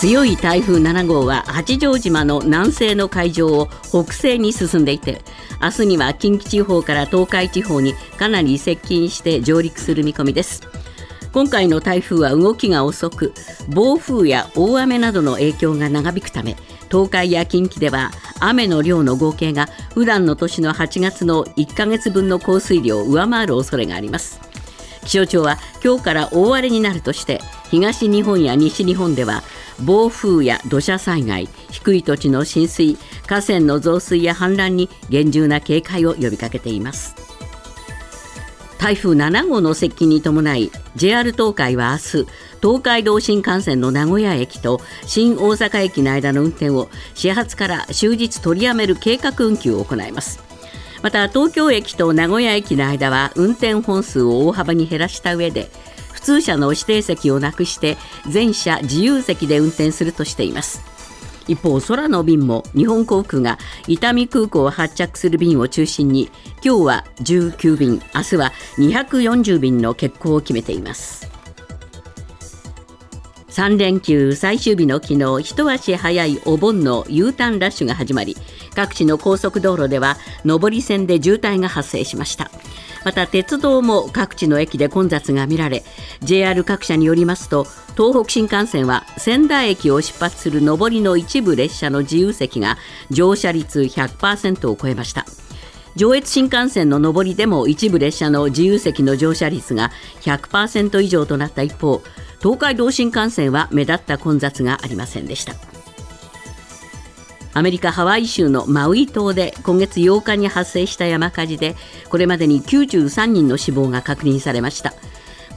強い台風7号は八丈島の南西の海上を北西に進んでいて明日には近畿地方から東海地方にかなり接近して上陸する見込みです。今回の台風は動きが遅く暴風や大雨などの影響が長引くため東海や近畿では雨の量の合計が普段の年の8月の1ヶ月分の降水量を上回る恐れがあります。気象庁は今日から大荒れになるとして東日本や西日本では暴風や土砂災害低い土地の浸水河川の増水や氾濫に厳重な警戒を呼びかけています。台風7号の接近に伴い JR 東海は明日東海道新幹線の名古屋駅と新大阪駅の間の運転を始発から終日取りやめる計画運休を行います。また東京駅と名古屋駅の間は運転本数を大幅に減らした上で普通車の指定席をなくして全車自由席で運転するとしています。一方空の便も日本航空が伊丹空港を発着する便を中心に今日は19便明日は240便の欠航を決めています。3連休最終日の昨日一足早いお盆の U ターンラッシュが始まり各地の高速道路では上り線で渋滞が発生しました。また鉄道も各地の駅で混雑が見られ JR 各社によりますと東北新幹線は仙台駅を出発する上りの一部列車の自由席が乗車率100%を超えました。上越新幹線の上りでも一部列車の自由席の乗車率が100%以上となった一方東海道新幹線は目立った混雑がありませんでした。アメリカ・ハワイ州のマウイ島で今月8日に発生した山火事でこれまでに93人の死亡が確認されました。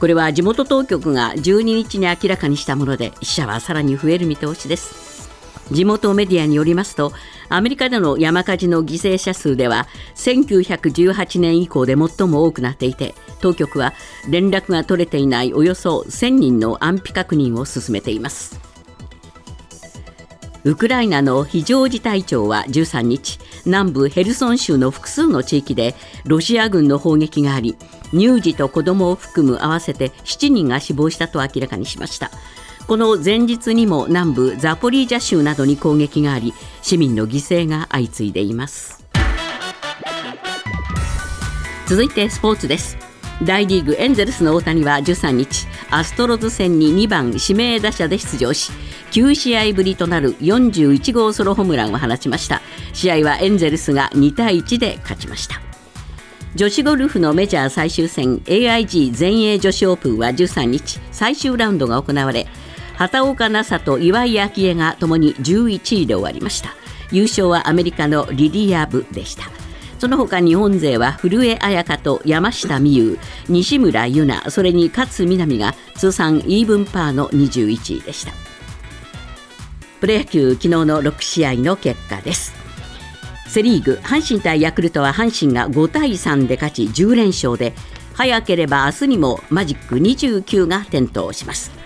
これは地元当局が12日に明らかにしたもので死者はさらに増える見通しです。地元メディアによりますとアメリカでの山火事の犠牲者数では1918年以降で最も多くなっていて当局は連絡が取れていないおよそ1000人の安否確認を進めています。ウクライナの非常事態庁は13日南部ヘルソン州の複数の地域でロシア軍の砲撃があり乳児と子供を含む合わせて7人が死亡したと明らかにしました。この前日にも南部ザポリージャ州などに攻撃があり市民の犠牲が相次いでいます。続いてスポーツです。大リーグエンゼルスの大谷は13日アストロズ戦に2番指名打者で出場し9試合ぶりとなる41号ソロホームランを放ちました。試合はエンゼルスが2対1で勝ちました。女子ゴルフのメジャー最終戦 AIG 全英女子オープンは13日最終ラウンドが行われ畑岡奈紗と岩井明愛がともに11位で終わりました。優勝はアメリカのリリア・ブでした。その他日本勢は古江彩佳と山下美夢有西村優菜それに勝みなみが通算イーブンパーの21位でした。プロ野球昨日の6試合の結果です。セ・リーグ阪神対ヤクルトは阪神が5対3で勝ち10連勝で早ければ明日にもマジック29が点灯します。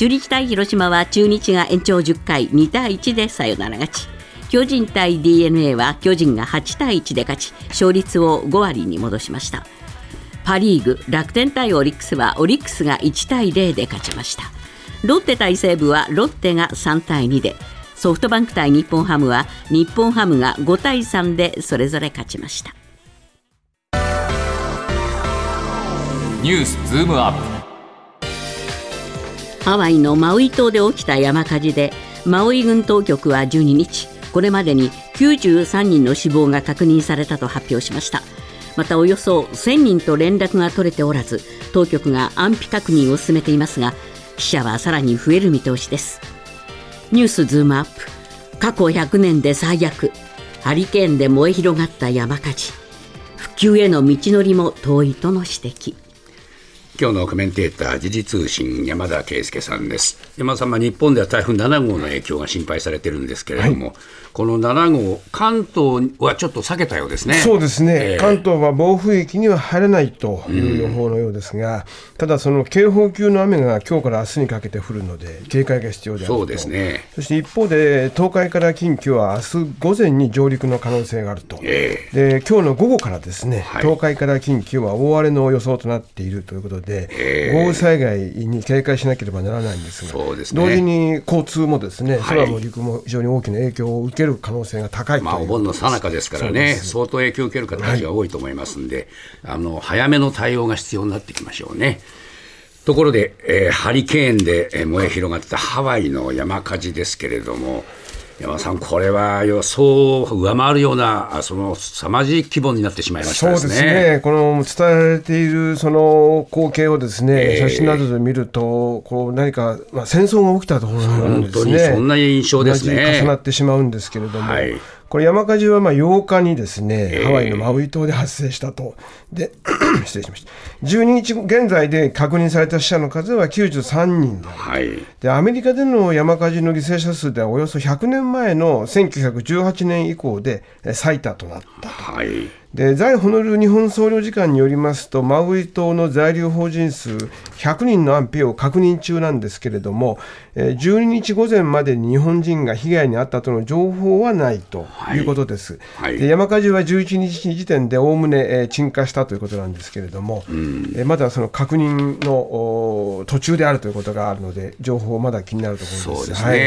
中日対広島は中日が延長10回2対1でサヨナラ勝ち。巨人対 d n a は巨人が8対1で勝ち。勝率を5割に戻しました。パ・リーグ楽天対オリックスはオリックスが1対0で勝ちました。ロッテ対西武はロッテが3対2で。ソフトバンク対日本ハムは日本ハムが5対3でそれぞれ勝ちました。ニュースズームアップ。ハワイのマウイ島で起きた山火事でマウイ軍当局は12日これまでに93人の死亡が確認されたと発表しました。またおよそ1000人と連絡が取れておらず当局が安否確認を進めていますが死者はさらに増える見通しです。ニュースズームアップ。過去100年で最悪。ハリケーンで燃え広がった山火事。復旧への道のりも遠いとの指摘。今日のコメンテーター時事通信山田圭介さんです。山田さん、まあ、日本では台風7号の影響が心配されてるんですけれども、はい、この7号関東はちょっと避けたようですね。そうですね、えー、関東は暴風域には入れないという予報のようですが、うん、ただその警報級の雨が今日から明日にかけて降るので警戒が必要であると。そうですね。そして一方で東海から近畿は明日午前に上陸の可能性があると、えー、で今日の午後からですね、はい、東海から近畿は大荒れの予想となっているということでで、豪雨災害に警戒しなければならないんですが、そうですね。同時に交通もですね、はい。空も陸も非常に大きな影響を受ける可能性が高いまあ、お盆の最中ですからね、相当影響を受ける方たちが多いと思いますんで、あの早めの対応が必要になってきましょうね。ところで、えーハリケーンでえー燃え広がったハワイの山火事ですけれども、山田さん、これは予想を上回るような、あその凄まじい規模になってしまいましたそうですね。ですね、この伝えられているその光景をですね、ええ。写真などで見ると、こう何か、まあ、戦争が起きたところなんですね、本当にそんな印象ですね。重なってしまうんですけれども、はいこれ、山火事はまあ8日にですね、えハワイのマウイ島で発生したと、で 失礼しました、12日現在で確認された死者の数は93人で。はい。でアメリカでの山火事の犠牲者数ではおよそ100年前の1918年以降でえ最多となったと。はいで在ホノルル日本総領事館によりますと、マウイ島の在留邦人数100人の安否を確認中なんですけれども、えー12日午前までに日本人が被害に遭ったとの情報はないとい。うことです。はい。で山火事は11日時点でおおむね、えー鎮火したということなんですけれども、えーまだその確認のお途中であるということがあるので、情報まだ気になるところです。そうですね、はい。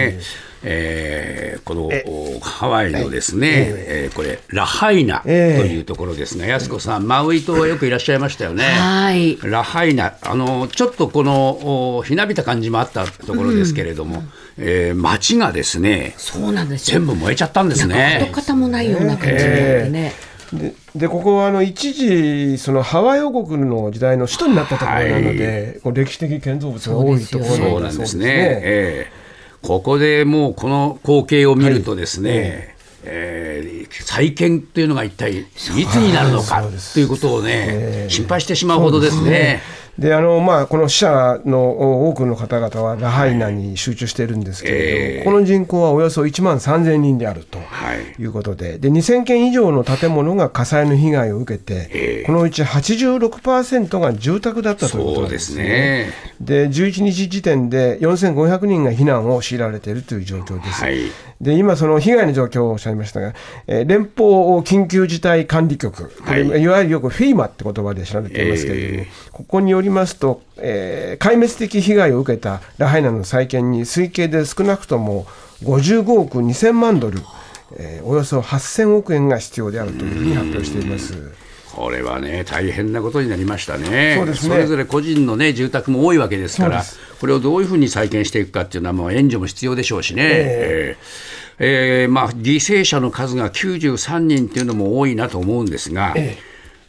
えーこのおハワイのですね、えーこれ、ラハイナとええいうところですが、安子さん、マウイ島はよくいらっしゃいましたよね。はい。ラハイナ、あのちょっとこのおひなびた感じもあったところですけれども、えー街がですね、そうなんですよ。全部燃えちゃったんです跡ね。形もないような感じでね、ででここはあの一時そのハワイ王国の時代の首都になったところなので、こう歴史的建造物が多いところそうなんですね。ええここでもうこの光景を見るとですね、えー再建というのが一体いつになるのかということをね、心配してしまうほどですね。であのまあ、この死者の多くの方々はラハイナに集中しているんですけれども、ええこの人口はおよそ1万3000人であるとはいいうことで、で2000件以上の建物が火災の被害を受けて、ええこのうち86%が住宅だったということでなんですすねね。。で11日時点で4500人が避難を強いられているという状況です。はい。で今、その被害の状況をおっしゃいましたが、えー連邦緊急事態管理局、はいい、わゆるよくフィーマって言葉で知られていますけれども、えここによりますと、えー壊滅的被害を受けたラハイナの再建に推計で少なくとも55億2000万ドル、えーおよそ8000億円が必要であるというふうに発表しています。これはね、大変なことになりましたね。そねれぞれ個人のね、住宅も多いわけですからこれをどういうふうに再建していくかっていうのは、もう援助も必要でしょうしね。えーえーまあ、犠牲者の数が93人っていうのも多いなと思うんですが、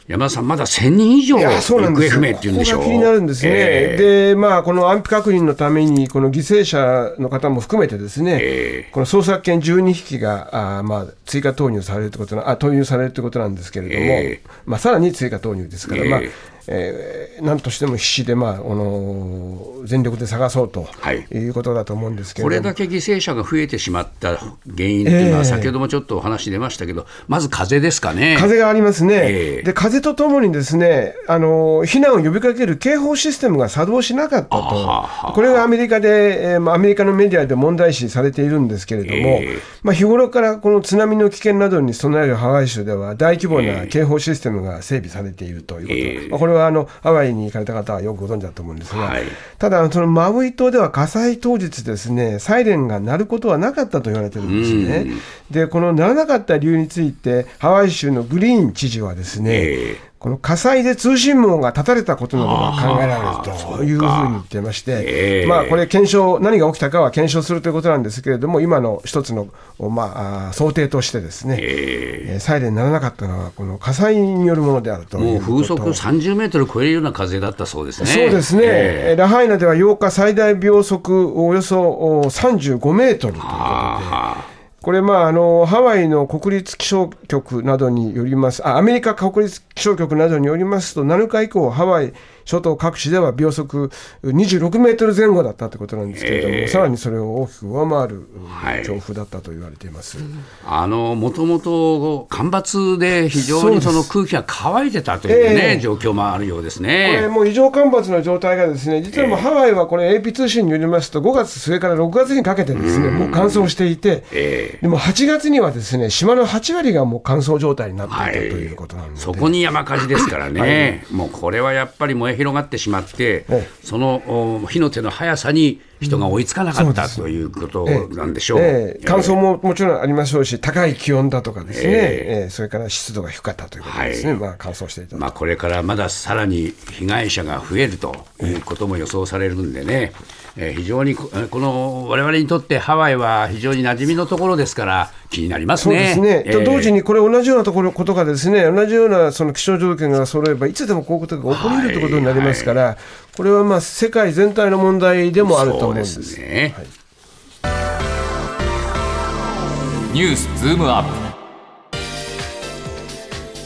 山田さん、まだ1000人以上行方不明っていうんでしょここが気になるんですね、えでまあ、この安否確認のために、この犠牲者の方も含めて、ですね、ええ。この捜索犬12匹があー、まあ、追加投入されるということなあ投入されるということなんですけれども、ええ。まあ、さらに追加投入ですから、まあえええーなんとしても必死で、まあ、あの全力で探そうとはい。いうことだと思うんですけども。れだけ犠牲者が増えてしまった原因っていうのは、ええ。先ほどもちょっとお話出ましたけど、まず風ですかね。風がありますね、ええ。で風とともにですねあの避難を呼びかける警報システムが作動しなかったと、これがアメリカで、えーまあアメリカのメディアで問題視されているんですけれども、ええ。まあ、日頃からこの津波の危険などに備えるハワイ州では、大規模な警報システムが整備されているということ、ええ。まあこれはあのハワイに行かれた方はよくご存知だと思うんですが、はい。ただ、そのマウイ島では火災当日ですね、サイレンが鳴ることはなかったと言われてるんですね。で、この鳴らなかった理由について、ハワイ州のグリーン知事はですね、ええこの火災で通信網が断たれたことなどが考えられるというふうに言ってまして、ええ。まあ、これ、検証、何が起きたかは検証するということなんですけれども、今の一つの、まあ、想定としてですね、ええ。ーサイレンにならなかったのは、この火災によるものであるともいう風速30メートル超えるような風だったそうですね。そうですね、ええ。ラハイナでは8日、最大秒速およそお35メートルということで、あこれ、まああの、ハワイの国立気象局などによりますあ、アメリカ国立気象局などによりますと、7日以降、ハワイ諸島各地では秒速26メートル前後だったということなんですけれども、ええ。さらにそれを大きく上回るはい。強風だったと言われています。ああのもともと干ばつで非常にその空気が乾いてたというね、ええ。状況もあるようですこれね。もう異常干ばつの状態がですね実はもうハワイはこれ AP 通信によりますと5月末から6月にかけてですねもう乾燥していてえでも8月にはですね島の8割がもう乾燥状態になっていたはいということなので、そこに山火事ですからね、もうこれはやっぱり燃え広がってしまって、ええ。そのお火の手の速さに人が追いつかなかった、ということなんでしょう。ええ。乾燥ももちろんありましょうし、高い気温だとかですね、ええ。えそれから湿度が低かったということですね、はい。まあ、乾燥していたまあ、これからまださらに被害者が増えるということも予想されるんでね、えー非常にここの我々にとってハワイは非常に馴染みのところですから、気になりますそうね。ですね、えーと同時にこれ、同じようなところことがですね、同じようなその気象条件が揃えば、いつでもこういうことが起こり得るということになりますから、これはまあ世界全体の問題でもあると思うんです。ですね。ニュースズームアッ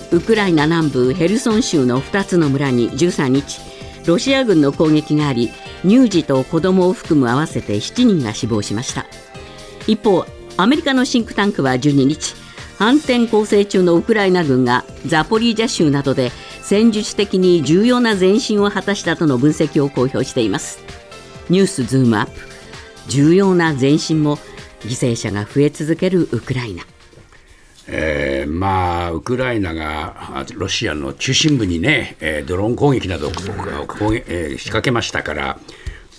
プウクライナ南部ヘルソン州の2つの村に13日ロシア軍の攻撃があり乳児と子供を含む合わせて7人が死亡しました一方アメリカのシンクタンクは12日反転攻勢中のウクライナ軍がザポリージャ州などで戦術的に重要な前進を果たしたとの分析を公表しています。ニュースズームアップ。重要な前進も犠牲者が増え続けるウクライナ。えーまあ、ウクライナがロシアの中心部にね、えードローン攻撃などを攻撃えー仕掛けましたから、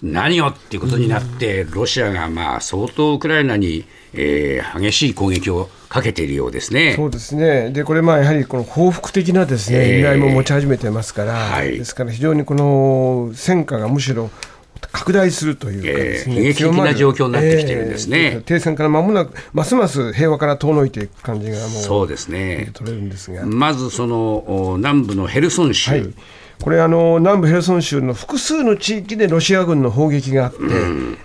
何をっていうことになって、ロシアがまあ相当ウクライナに、えー激しい攻撃をかけているようですね。そうですね、でこれ、まあやはりこの報復的なですね、ええ狙いも持ち始めてますから、はいですから非常にこの戦火がむしろ拡大するというかですね、ええ悲劇的な状況になってきてるんですねええ停戦から間もなく、ますます平和から遠のいていく感じがもうそうですね。取れるんですが。まずそのお南部のヘルソン州、はい、これあの、南部ヘルソン州の複数の地域でロシア軍の砲撃があって、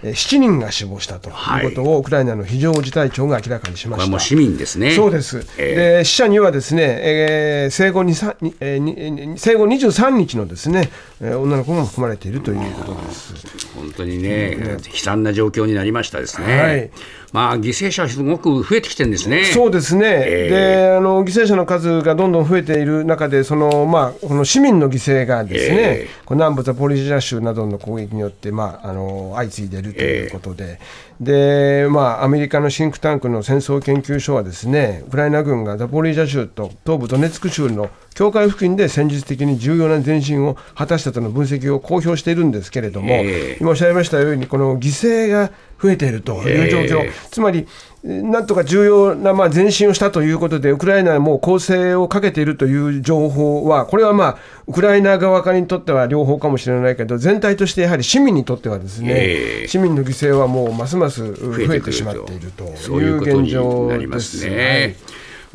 え7人が死亡したということを、ウクライナの非常事態庁が明らかにしました。これはもう市民ですね。そうです、えで死者にはですね、えー生後2 3にえー生後23日のですね、えー女の子も含まれているということです。本当にね、悲惨な状況になりましたですね。はいまあ犠牲者はすごく増えてきてるんですね。そうですね、えであの犠牲者の数がどんどん増えている中で、そのまあ、この市民の犠牲がですね、えこの南部ザポリジャ州などの攻撃によって、まあ、あの相次いでいるということで、でまあ、アメリカのシンクタンクの戦争研究所はですね、ウクライナ軍がザポリージャ州と東部ドネツク州の境界付近で戦術的に重要な前進を果たしたとの分析を公表しているんですけれども、ええ。今おっしゃいましたように、この犠牲が増えているという状況、ええつまり、えーなんとか重要なまあ前進をしたということで、ウクライナはもう攻勢をかけているという情報は、これはまあ、ウクライナ側にとっては両方かもしれないけど、全体としてやはり市民にとってはですね、ええ市民の犠牲はもうますます増増えてしまっているといいう現状なりまですす。ね。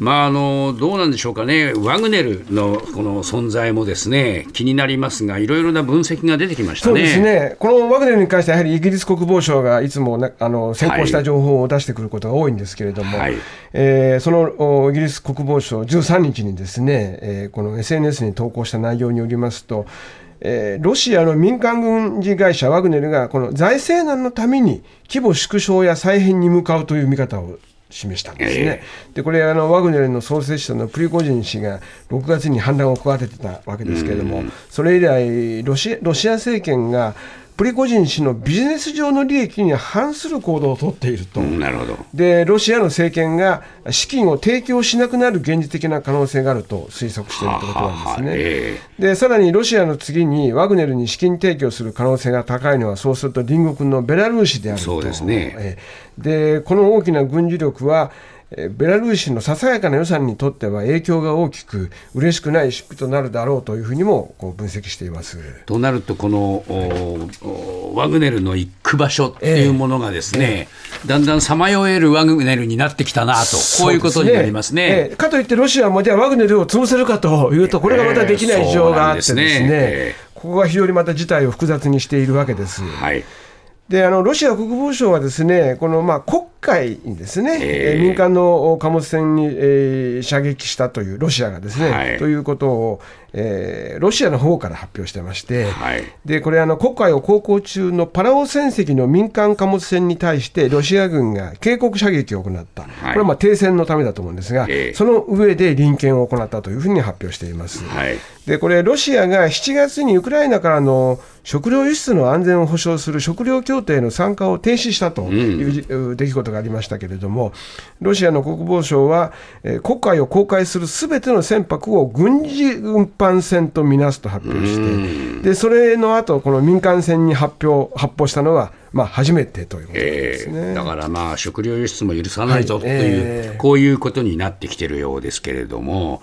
まあ、あのどうなんでしょうかね、ワグネルのこの存在もですね気になりますが、いろいろな分析が出てきましたね。そうですね、このワグネルに関しては、やはりイギリス国防省がいつもなあの先行した情報を出してくることが多いんですけれども、はい。えーそのおイギリス国防省、13日にですね、えーこの SNS に投稿した内容によりますと、えーロシアの民間軍事会社ワグネルが、この財政難のために規模縮小や再編に向かうという見方を示したんですね。でこれあのワグネルの創設者のプリゴジン氏が6月に反乱を企ててたわけですけれども、それ以来ロシアロシア政権がプリゴジン氏のビジネス上の利益に反する行動を取っていると。なるほど。でロシアの政権が資金を提供しなくなる現実的な可能性があると推測しているということなんですね。はあはあえでさらにロシアの次にワグネルに資金提供する可能性が高いのはそうすると隣国のベラルーシであるとそうですねえでこの大きな軍事力はベラルーシのささやかな予算にとっては影響が大きく嬉しくない出費となるだろうというふうにもこう分析しています。となると、この、おおワグネルの行く場所っていうものがですね、だんだんさまよえるワグネルになってきたなと、こういうことになりますね。ええかといってロシアもじゃあワグネルを潰せるかというとこれがまたできない事情があってですね,、ええそうなんですねここが非常にまた事態を複雑にしているわけです。はい。であのロシア国防省はですねこのまあ黒海にですね、ええ。えー民間の貨物船に、えー射撃したというロシアがですね、はい。ということを、えーロシアの方から発表してまして、はい。でこれあの黒海を航行中のパラオ船籍の民間貨物船に対してロシア軍が警告射撃を行った、い。これはまあ停戦のためだと思うんですが、ええ。その上で臨検を行ったというふうに発表しています。はい。でこれ、ロシアが7月にウクライナからの食料輸出の安全を保障する食料協定の参加を停止したというじ出来事ことがありましたけれども、ロシアの国防省は、えー、国海を公開するすべての船舶を軍事運搬船とみなすと発表して、でそれの後この民間船に発表発表したのは、まあ、初めてということですね、えー、だからまあ食料輸出も許さないぞという、はいえ。ー、こういうことになってきてるようですけれども、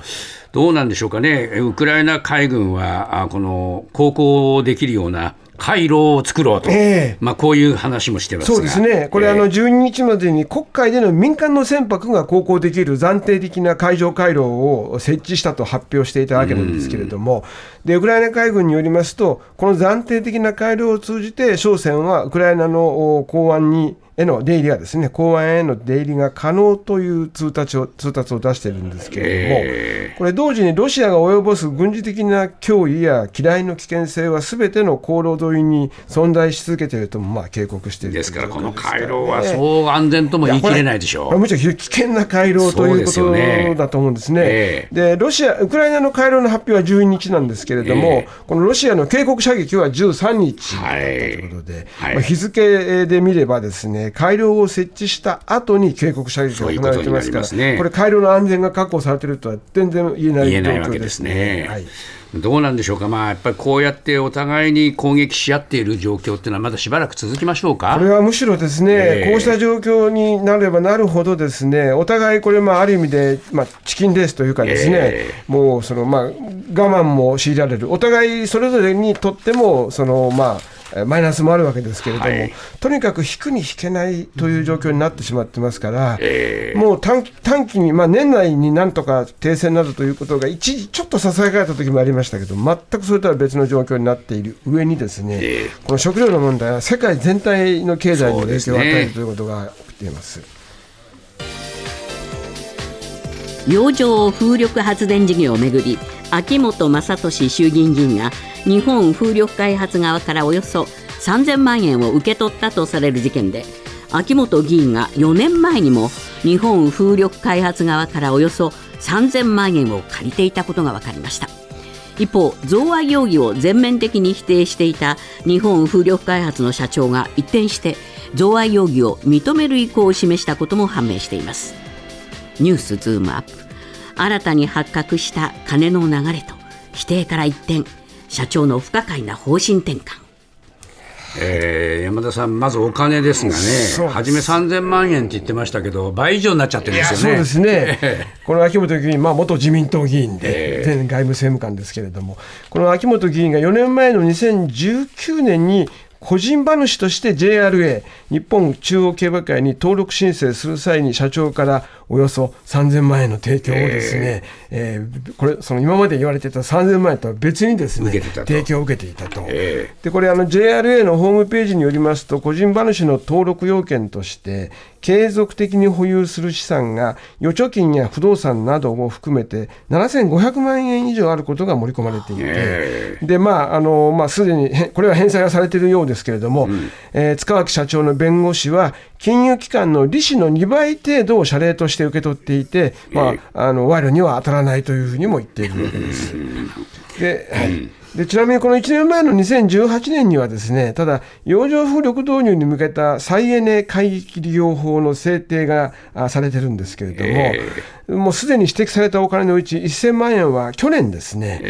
どうなんでしょうかね、ウクライナ海軍は、この航行できるような回廊を作ろうと、えー、まあ、こういう話もしてますそうですね、これ、えー、あの12日までに国海での民間の船舶が航行できる暫定的な海上回廊を設置したと発表していたわけなんですけれども、でウクライナ海軍によりますと、この暫定的な回廊を通じて、商船はウクライナの港湾にへの出入りがですね、港湾への出入りが可能という通達を通達を出しているんですけれども、えー、これ、同時にロシアが及ぼす軍事的な脅威や機雷の危険性はすべての航路沿いに存在し続けているともまあ警告しているです。から、この回廊はそう安全とも言い切れないでしょう。むしろ危険な回廊ということだと思うんですね。で、え。ー、ロシア、ウクライナの回廊の発表は12日なんですけれども、えー、このロシアの警告射撃は13日だったということで、はい、まあ、日付で見ればですね、改良を設置した後に警告射撃が行われてますから、ね、これ、回廊の安全が確保されているとは全然言えない言えないわけですね。はい。どうなんでしょうか、まあ、やっぱりこうやってお互いに攻撃し合っている状況っていうのは、まだしばらく続きましょうか。これはむしろですね、えー、こうした状況になればなるほど、ですねお互いこれ、まあ、ある意味で、まあ、チキンレースというか、ですね、えー、もうその、まあ、我慢も強いられる、お互いそれぞれにとっても、そのまあ、マイナスもあるわけですけれども、はい、とにかく引くに引けないという状況になってしまってますから、えー、もう短短期に、まあ、年内になんとか停戦などということが一時ちょっとささやかれた時もありましたけど、全くそれとは別の状況になっている上にですね、えー、この食料の問題は世界全体の経済に影響を与えるということが起きています。洋上風力発電事業をめぐり秋本真利衆議院議員が日本風力開発側からおよそ3000万円を受け取ったとされる事件で秋本議員が4年前にも日本風力開発側からおよそ3000万円を借りていたことが分かりました。一方贈賄容疑を全面的に否定していた日本風力開発の社長が一転して贈賄容疑を認める意向を示したことも判明しています。ニュースズームアップ。新たに発覚した金の流れと否定から一転社長の不可解な方針転換。えー、山田さん、まずお金ですがね、初め3000万円って言ってましたけど、倍以上になっちゃってるんですよね。そうですね。この秋元議員、まあ、元自民党議員で、前外務政務官ですけれども、この秋元議員が4年前の2019年に個人馬主として JRA 日本中央競馬会に登録申請する際に社長からおよそ3000万円の提供をですね、えー、えー、これその今まで言われてた3000万円とは別にですね提供を受けていたと、えー、でこれあの JRA のホームページによりますと個人馬主の登録要件として継続的に保有する資産が預貯金や不動産などを含めて7500万円以上あることが盛り込まれていて、でまああのまあ、すでにこれは返済がされているようですけれども、うん、えー、塚脇社長の弁護士は、金融機関の利子の2倍程度を謝礼として受け取っていて、まあ、あの賄賂には当たらないというふうにも言っているわけです。で、はい。でちなみにこの1年前の2018年にはですねただ洋上風力導入に向けた再エネ海域利用法の制定がされてるんですけれども、えー、もうすでに指摘されたお金のうち1000万円は去年ですね、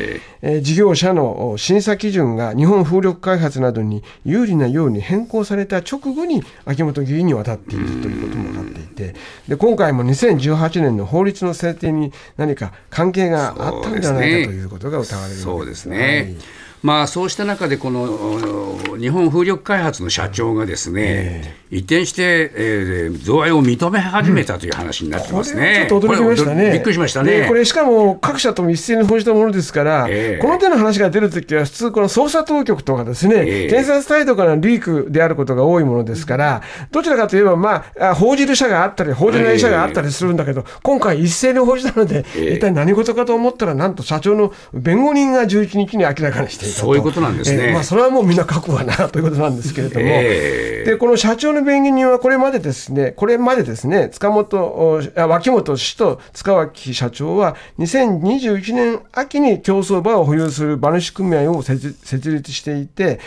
えー、事業者の審査基準が日本風力開発などに有利なように変更された直後に秋元議員に渡っているということも分かっていてで今回も2018年の法律の制定に何か関係があったんじゃないかということが疑われるそうですね。まあ、そうした中で、この日本風力開発の社長がですね、えー、一転して、えー、贈賄を認め始めたという話になってますね。ちょっと驚きましたね。びっくりしましたね。これ、しかも各社とも一斉に報じたものですから、えー、この手の話が出るときは、普通、この捜査当局とかですね、えー、検察態度からのリークであることが多いものですから、どちらかといえば、まあ、報じる社があったり、報じない社があったりするんだけど、今回、一斉に報じたので、一体何事かと思ったら、なんと社長の弁護人が11日に明らかにして。そういうことなんですね、えー、まあ、それはもうみんな覚悟はなということなんですけれども、えー、でこの社長の弁護人はこれまでですね、これまでですね、塚本あ脇本氏と塚脇社長は、2021年秋に競走馬を保有する馬主組合を設立していて、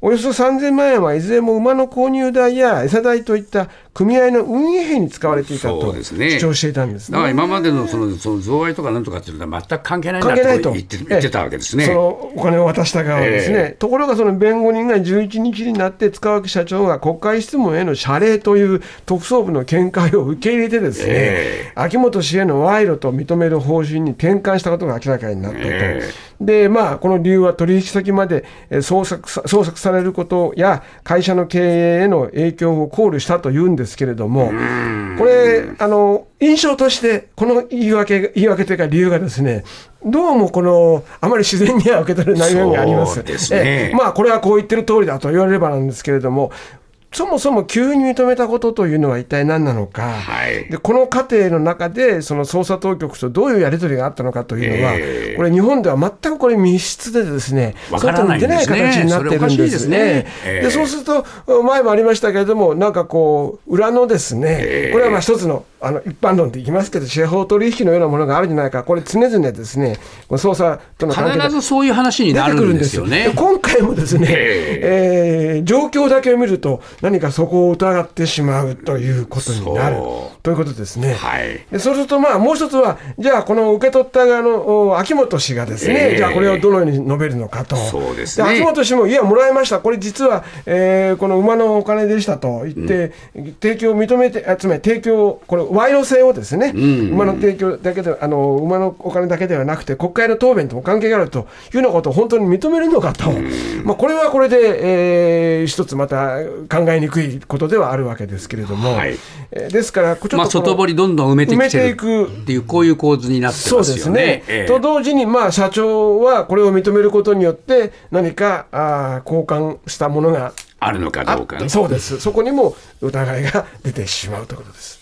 およそ3000万円はいずれも馬の購入代や餌代といった組合の運営費に使われていたとそうですね。主張していたんですね。だから今までのそのその贈賄とかなんとかっていうのは全く関係ないないと。言って言ってたわけですね。そのお金を渡した側はですね、えところがその弁護人が11日になって塚脇社長が国会質問への謝礼という特捜部の見解を受け入れてですね、え秋元氏への賄賂と認める方針に転換したことが明らかになったと。えでまあ、この理由は取引先までえー捜索さ捜索されることや会社の経営への影響を考慮したというんですけれども、これあの、印象として、この言い訳言い訳というか理由がですね、どうもこのあまり自然には受け取れない面があります。すねえまあ、これはこう言ってる通りだと言われればなんですけれども、そもそも急に認めたことというのは一体何なのか、はい。でこの過程の中で、その捜査当局とどういうやり取りがあったのかというのは、ええ。これ、日本では全くこれ、密室でですね、外に出ない形になってるんですね。でそうすると、前もありましたけれども、なんかこう、裏のですね、ええ。これはまあ一つのあの一般論でいきますけど、司法取引のようなものがあるんじゃないか、これ、常々ですね、捜査との関係必ずそういう話になるんですすよ。よねで。今回もですね、え。えー状況だけを見ると、何かそこを疑ってしまうということになる。ということですね。はい。でそうすると、まあ、もう一つは、じゃあ、この受け取った側のお秋元氏がですね、ええ。じゃあ、これをどのように述べるのかと。そうですね。秋元氏も、いや、もらいました、これ実は、えーこの馬のお金でしたと言って、提供を認めて、あつまり提供、これ、賄賂性をですね、馬の提供だけで、あの馬のお金だけではなくて、国会の答弁とも関係があるというようなことを本当に認めるのかと、まあ、これはこれで、えー一つまた考えにくいことではあるわけですけれども、はいえーですから、ちょっとこまあ、の外堀どんどん埋めてきてるいくっていう、こういう構図になってそうますよね。ですね。ええと同時に、まあ、社長はこれを認めることによって、何かあー交換したものがあるのかどうかね。そうです、そこにも疑いが出てしまうということです。